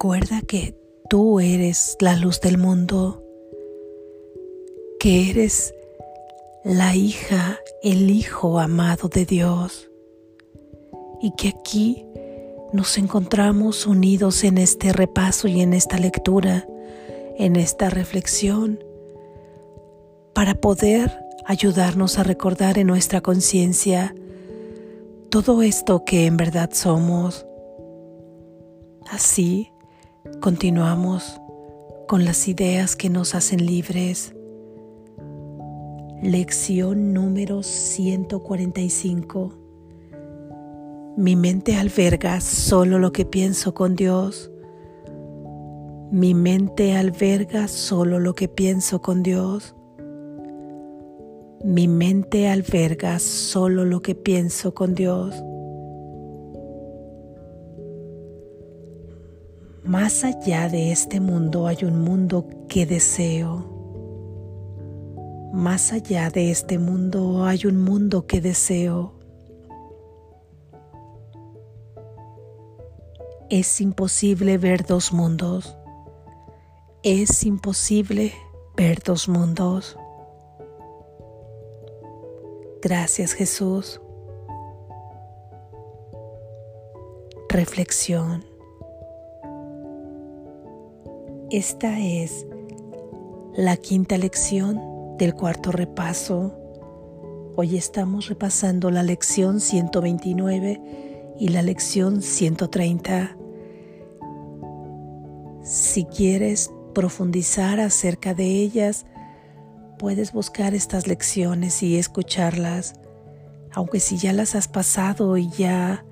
Recuerda que tú eres la luz del mundo, que eres la hija, el hijo amado de Dios y que aquí nos encontramos unidos en este repaso y en esta lectura, en esta reflexión, para poder ayudarnos a recordar en nuestra conciencia todo esto que en verdad somos. Así continuamos con las ideas que nos hacen libres. Lección número 145. Mi mente alberga solo lo que pienso con Dios. Mi mente alberga solo lo que pienso con Dios. Mi mente alberga solo lo que pienso con Dios. Más allá de este mundo hay un mundo que deseo. Más allá de este mundo hay un mundo que deseo. Es imposible ver dos mundos. Es imposible ver dos mundos. Gracias Jesús. Reflexión. Esta es la quinta lección del cuarto repaso. Hoy estamos repasando la lección 129 y la lección 130. Si quieres profundizar acerca de ellas, puedes buscar estas lecciones y escucharlas, aunque si ya las has pasado y ya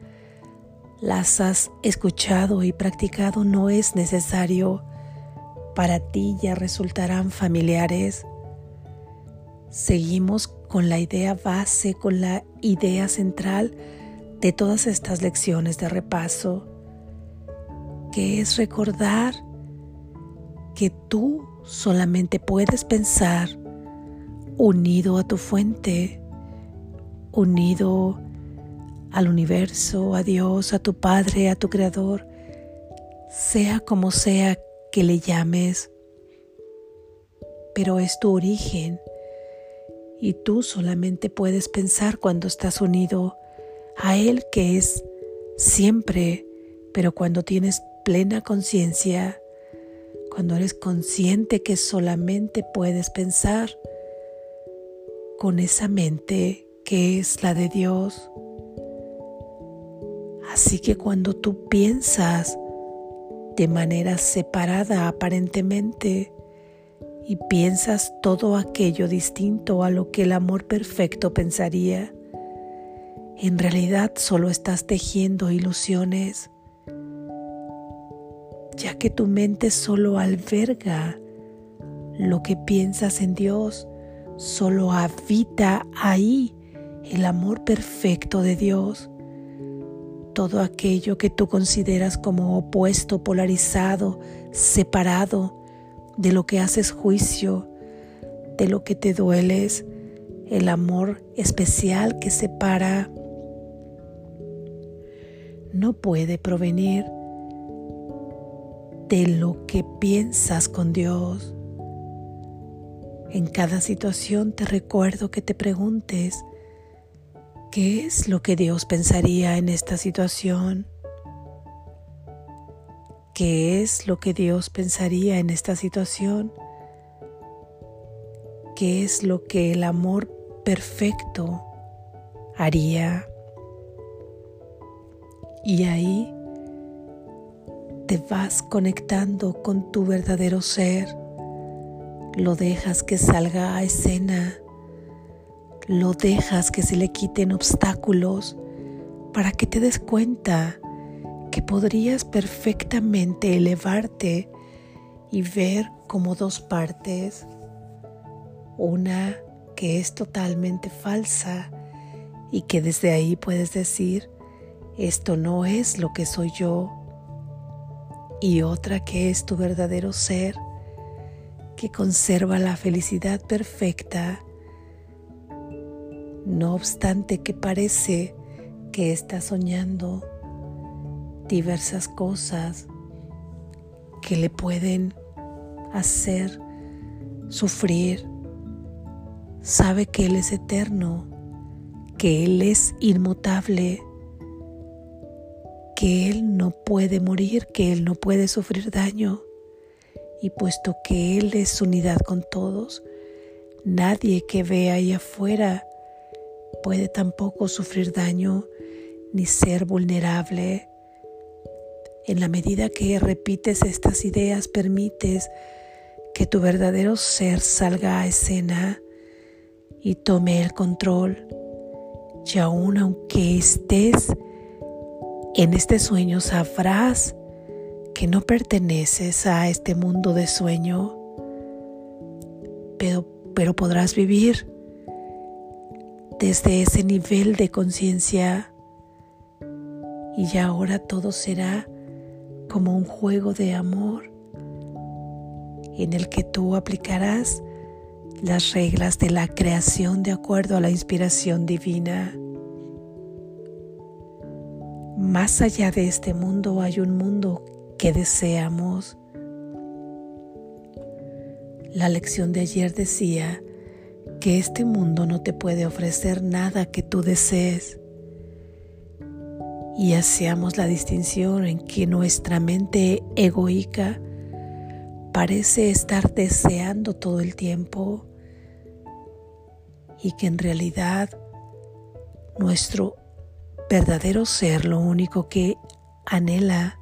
las has escuchado y practicado, no es necesario para ti ya resultarán familiares. Seguimos con la idea base, con la idea central de todas estas lecciones de repaso, que es recordar que tú solamente puedes pensar unido a tu fuente, unido al universo, a Dios, a tu Padre, a tu Creador, sea como sea que le llames, pero es tu origen y tú solamente puedes pensar cuando estás unido a Él que es siempre, pero cuando tienes plena conciencia, cuando eres consciente que solamente puedes pensar con esa mente que es la de Dios. Así que cuando tú piensas de manera separada aparentemente y piensas todo aquello distinto a lo que el amor perfecto pensaría, en realidad solo estás tejiendo ilusiones, ya que tu mente solo alberga lo que piensas en Dios, solo habita ahí el amor perfecto de Dios todo aquello que tú consideras como opuesto, polarizado, separado, de lo que haces juicio, de lo que te dueles, el amor especial que separa, no puede provenir de lo que piensas con Dios. En cada situación te recuerdo que te preguntes, ¿Qué es lo que Dios pensaría en esta situación? ¿Qué es lo que Dios pensaría en esta situación? ¿Qué es lo que el amor perfecto haría? Y ahí te vas conectando con tu verdadero ser, lo dejas que salga a escena lo dejas que se le quiten obstáculos para que te des cuenta que podrías perfectamente elevarte y ver como dos partes, una que es totalmente falsa y que desde ahí puedes decir, esto no es lo que soy yo, y otra que es tu verdadero ser, que conserva la felicidad perfecta no obstante que parece que está soñando diversas cosas que le pueden hacer sufrir. Sabe que Él es eterno, que Él es inmutable, que Él no puede morir, que Él no puede sufrir daño. Y puesto que Él es unidad con todos, nadie que vea ahí afuera puede tampoco sufrir daño ni ser vulnerable. En la medida que repites estas ideas, permites que tu verdadero ser salga a escena y tome el control. Y aún aunque estés en este sueño, sabrás que no perteneces a este mundo de sueño, pero, pero podrás vivir desde ese nivel de conciencia y ya ahora todo será como un juego de amor en el que tú aplicarás las reglas de la creación de acuerdo a la inspiración divina. Más allá de este mundo hay un mundo que deseamos. La lección de ayer decía que este mundo no te puede ofrecer nada que tú desees y hacemos la distinción en que nuestra mente egoica parece estar deseando todo el tiempo y que en realidad nuestro verdadero ser, lo único que anhela,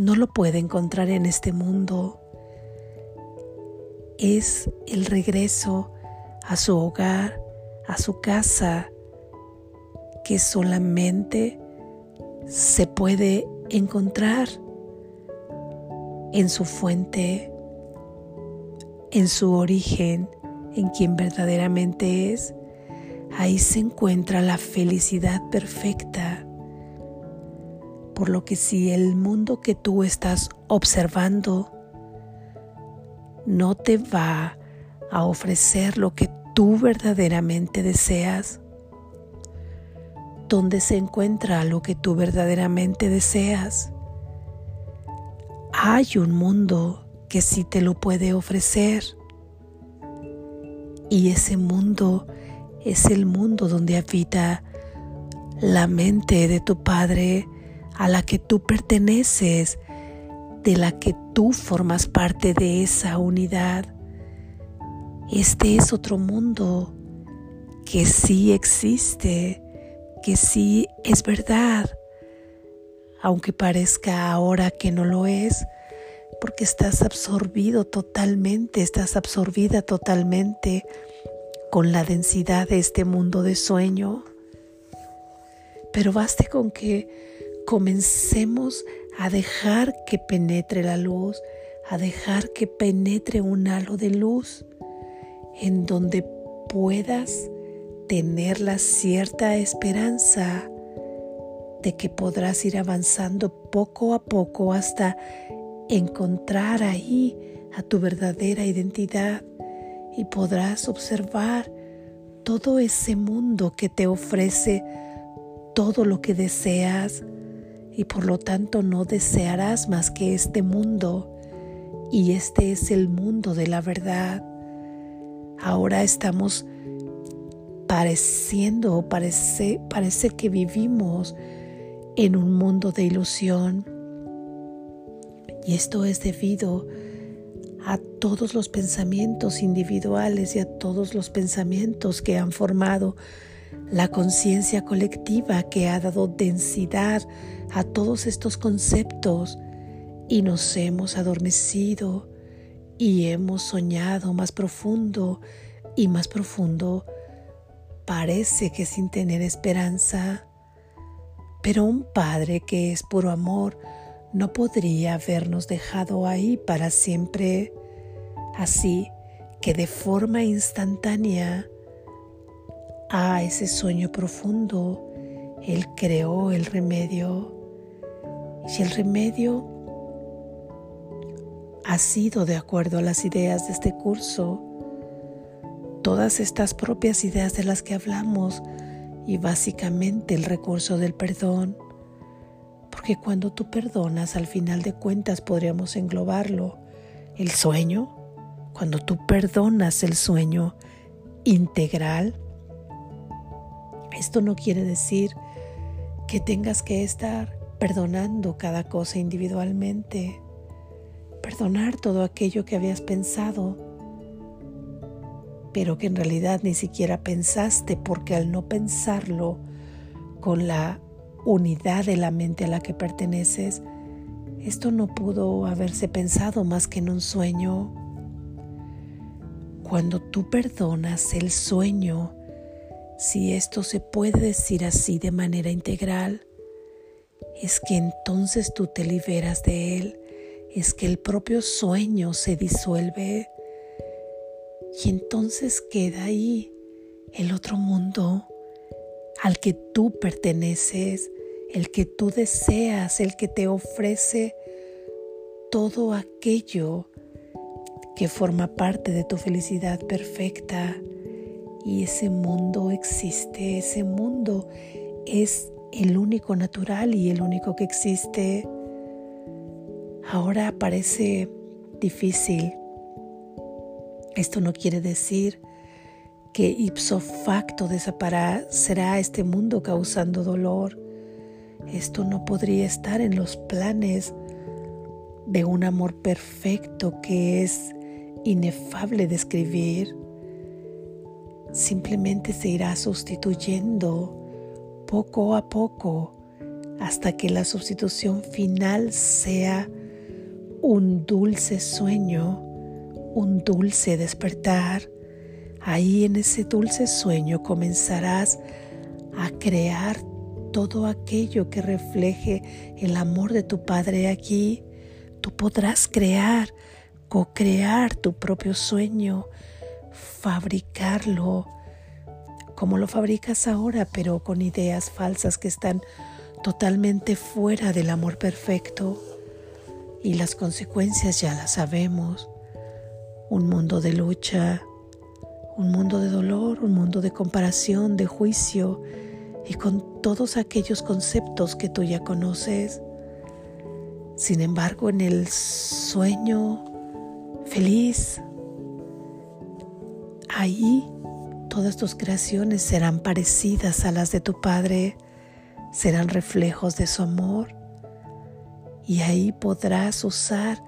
no lo puede encontrar en este mundo. Es el regreso a su hogar, a su casa, que solamente se puede encontrar en su fuente, en su origen, en quien verdaderamente es. Ahí se encuentra la felicidad perfecta. Por lo que si el mundo que tú estás observando no te va a ofrecer lo que tú verdaderamente deseas, donde se encuentra lo que tú verdaderamente deseas. Hay un mundo que sí te lo puede ofrecer. Y ese mundo es el mundo donde habita la mente de tu Padre a la que tú perteneces, de la que tú formas parte de esa unidad. Este es otro mundo que sí existe que sí es verdad, aunque parezca ahora que no lo es, porque estás absorbido totalmente, estás absorbida totalmente con la densidad de este mundo de sueño. Pero baste con que comencemos a dejar que penetre la luz, a dejar que penetre un halo de luz en donde puedas tener la cierta esperanza de que podrás ir avanzando poco a poco hasta encontrar ahí a tu verdadera identidad y podrás observar todo ese mundo que te ofrece todo lo que deseas y por lo tanto no desearás más que este mundo y este es el mundo de la verdad. Ahora estamos pareciendo parece, parece que vivimos en un mundo de ilusión. Y esto es debido a todos los pensamientos individuales y a todos los pensamientos que han formado la conciencia colectiva que ha dado densidad a todos estos conceptos y nos hemos adormecido y hemos soñado más profundo y más profundo. Parece que sin tener esperanza, pero un Padre que es puro amor no podría habernos dejado ahí para siempre, así que de forma instantánea a ese sueño profundo, Él creó el remedio. Y el remedio ha sido de acuerdo a las ideas de este curso, todas estas propias ideas de las que hablamos y básicamente el recurso del perdón, Porque cuando tú perdonas, al final de cuentas podríamos englobarlo, el sueño, cuando tú perdonas el sueño integral, esto no quiere decir que tengas que estar perdonando cada cosa individualmente, perdonar todo aquello que habías pensado, pero que en realidad ni siquiera pensaste porque al no pensarlo con la unidad de la mente a la que perteneces, esto no pudo haberse pensado más que en un sueño. Cuando tú perdonas el sueño, si esto se puede decir así de manera integral, es que entonces tú te liberas de él, es que el propio sueño se disuelve y entonces queda ahí el otro mundo al que tú perteneces, el que tú deseas, el que te ofrece todo aquello que forma parte de tu felicidad perfecta. Y ese mundo existe, ese mundo es el único natural y el único que existe. Ahora parece difícil. Esto no quiere decir que ipso facto desaparecerá este mundo causando dolor. Esto no podría estar en los planes de un amor perfecto que es inefable de describir. Simplemente se irá sustituyendo poco a poco hasta que la sustitución final sea un dulce sueño, un dulce despertar. Ahí en ese dulce sueño comenzarás a crear todo aquello que refleje el amor de tu Padre aquí. Tú podrás crear, co-crear tu propio sueño, fabricarlo como lo fabricas ahora, pero con ideas falsas que están totalmente fuera del amor perfecto. Y las consecuencias ya las sabemos. Un mundo de lucha, un mundo de dolor, un mundo de comparación, de juicio, y con todos aquellos conceptos que tú ya conoces. Sin embargo, en el sueño feliz, ahí todas tus creaciones serán parecidas a las de tu Padre, serán reflejos de su amor y ahí podrás usar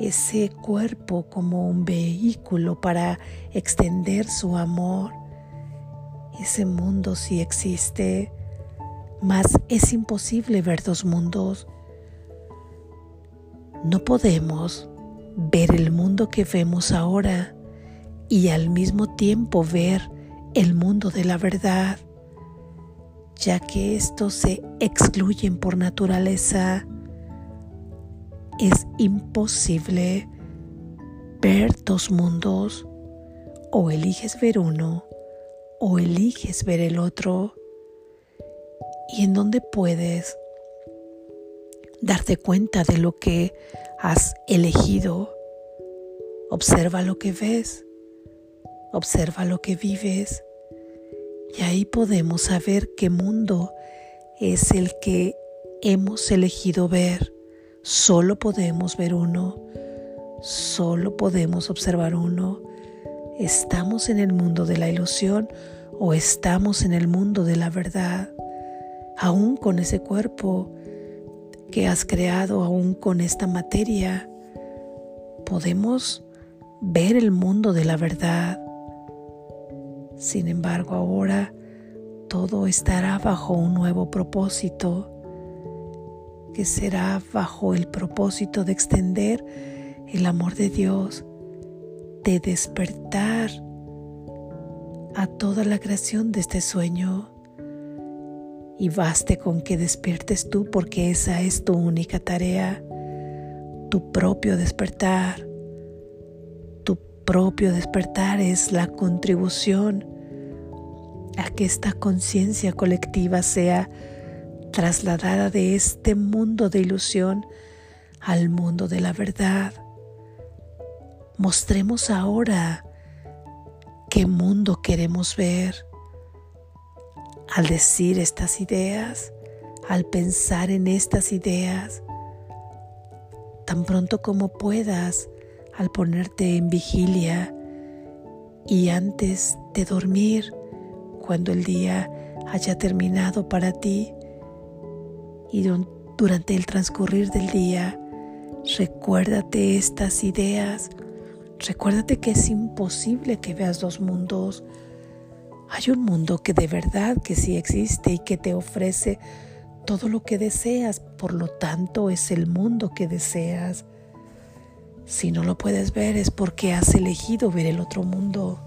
ese cuerpo como un vehículo para extender su amor ese mundo sí existe, mas es imposible ver dos mundos. No podemos ver el mundo que vemos ahora y al mismo tiempo ver el mundo de la verdad, ya que estos se excluyen por naturaleza. Es imposible ver dos mundos o eliges ver uno o eliges ver el otro y en donde puedes darte cuenta de lo que has elegido. Observa lo que ves, observa lo que vives y ahí podemos saber qué mundo es el que hemos elegido ver. Solo podemos ver uno, solo podemos observar uno ¿Estamos en el mundo de la ilusión o estamos en el mundo de la verdad? Aún con ese cuerpo que has creado, aún con esta materia, podemos ver el mundo de la verdad. Sin embargo, ahora todo estará bajo un nuevo propósito, que será bajo el propósito de extender el amor de Dios de despertar a toda la creación de este sueño. Y baste con que despiertes tú porque esa es tu única tarea, tu propio despertar. Tu propio despertar es la contribución a que esta conciencia colectiva sea trasladada de este mundo de ilusión al mundo de la verdad Mostremos ahora qué mundo queremos ver. Al decir estas ideas, al pensar en estas ideas, tan pronto como puedas, al ponerte en vigilia y antes de dormir, cuando el día haya terminado para ti y durante el transcurrir del día, recuérdate estas ideas, recuérdate que es imposible que veas dos mundos. Hay un mundo que de verdad que sí existe y que te ofrece todo lo que deseas, por lo tanto es el mundo que deseas. Si no lo puedes ver es porque has elegido ver el otro mundo.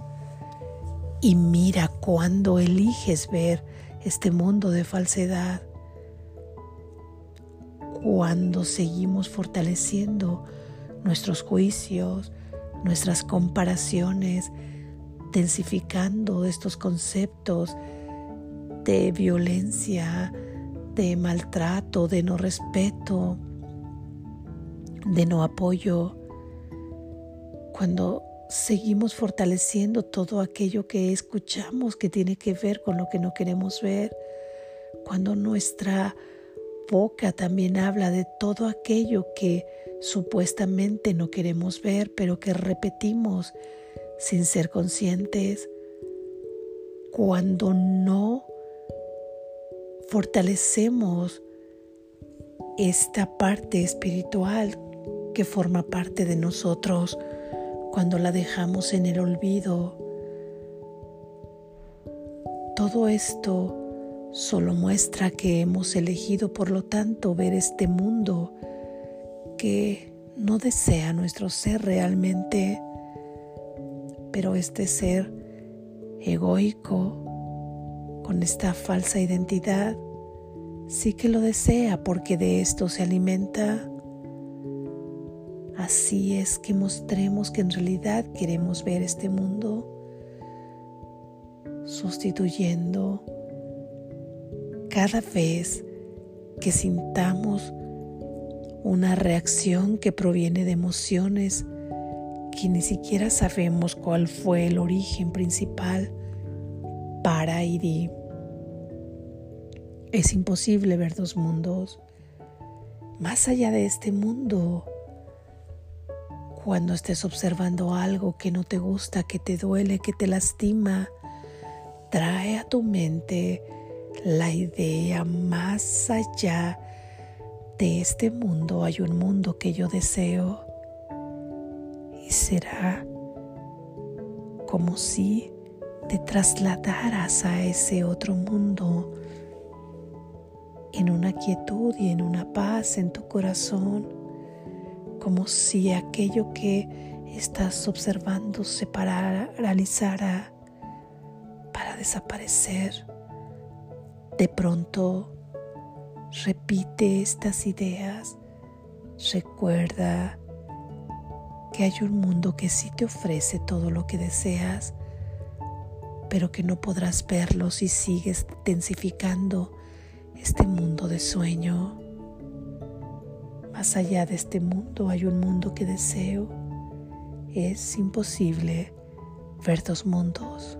Y mira cuando eliges ver este mundo de falsedad. Cuando seguimos fortaleciendo nuestros juicios, nuestras comparaciones, densificando estos conceptos de violencia, de maltrato, de no respeto, de no apoyo, cuando seguimos fortaleciendo todo aquello que escuchamos que tiene que ver con lo que no queremos ver, cuando nuestra boca también habla de todo aquello que supuestamente no queremos ver, pero que repetimos sin ser conscientes, cuando no fortalecemos esta parte espiritual que forma parte de nosotros, cuando la dejamos en el olvido. Todo esto solo muestra que hemos elegido, por lo tanto, ver este mundo que no desea nuestro ser realmente, pero este ser egoico, con esta falsa identidad, sí que lo desea porque de esto se alimenta. Así es que mostremos que en realidad queremos ver este mundo sustituyendo cada vez que sintamos una reacción que proviene de emociones que ni siquiera sabemos cuál fue el origen principal para ir. Es imposible ver dos mundos. Más allá de este mundo cuando estés observando algo que no te gusta, que te duele, que te lastima, trae a tu mente la idea más allá de este mundo hay un mundo que yo deseo y será como si te trasladaras a ese otro mundo en una quietud y en una paz en tu corazón como si aquello que estás observando se paralizara para desaparecer. De pronto, repite estas ideas, recuerda que hay un mundo que sí te ofrece todo lo que deseas, pero que no podrás verlo si sigues intensificando este mundo de sueño. Más allá de este mundo hay un mundo que deseo. Es imposible ver dos mundos.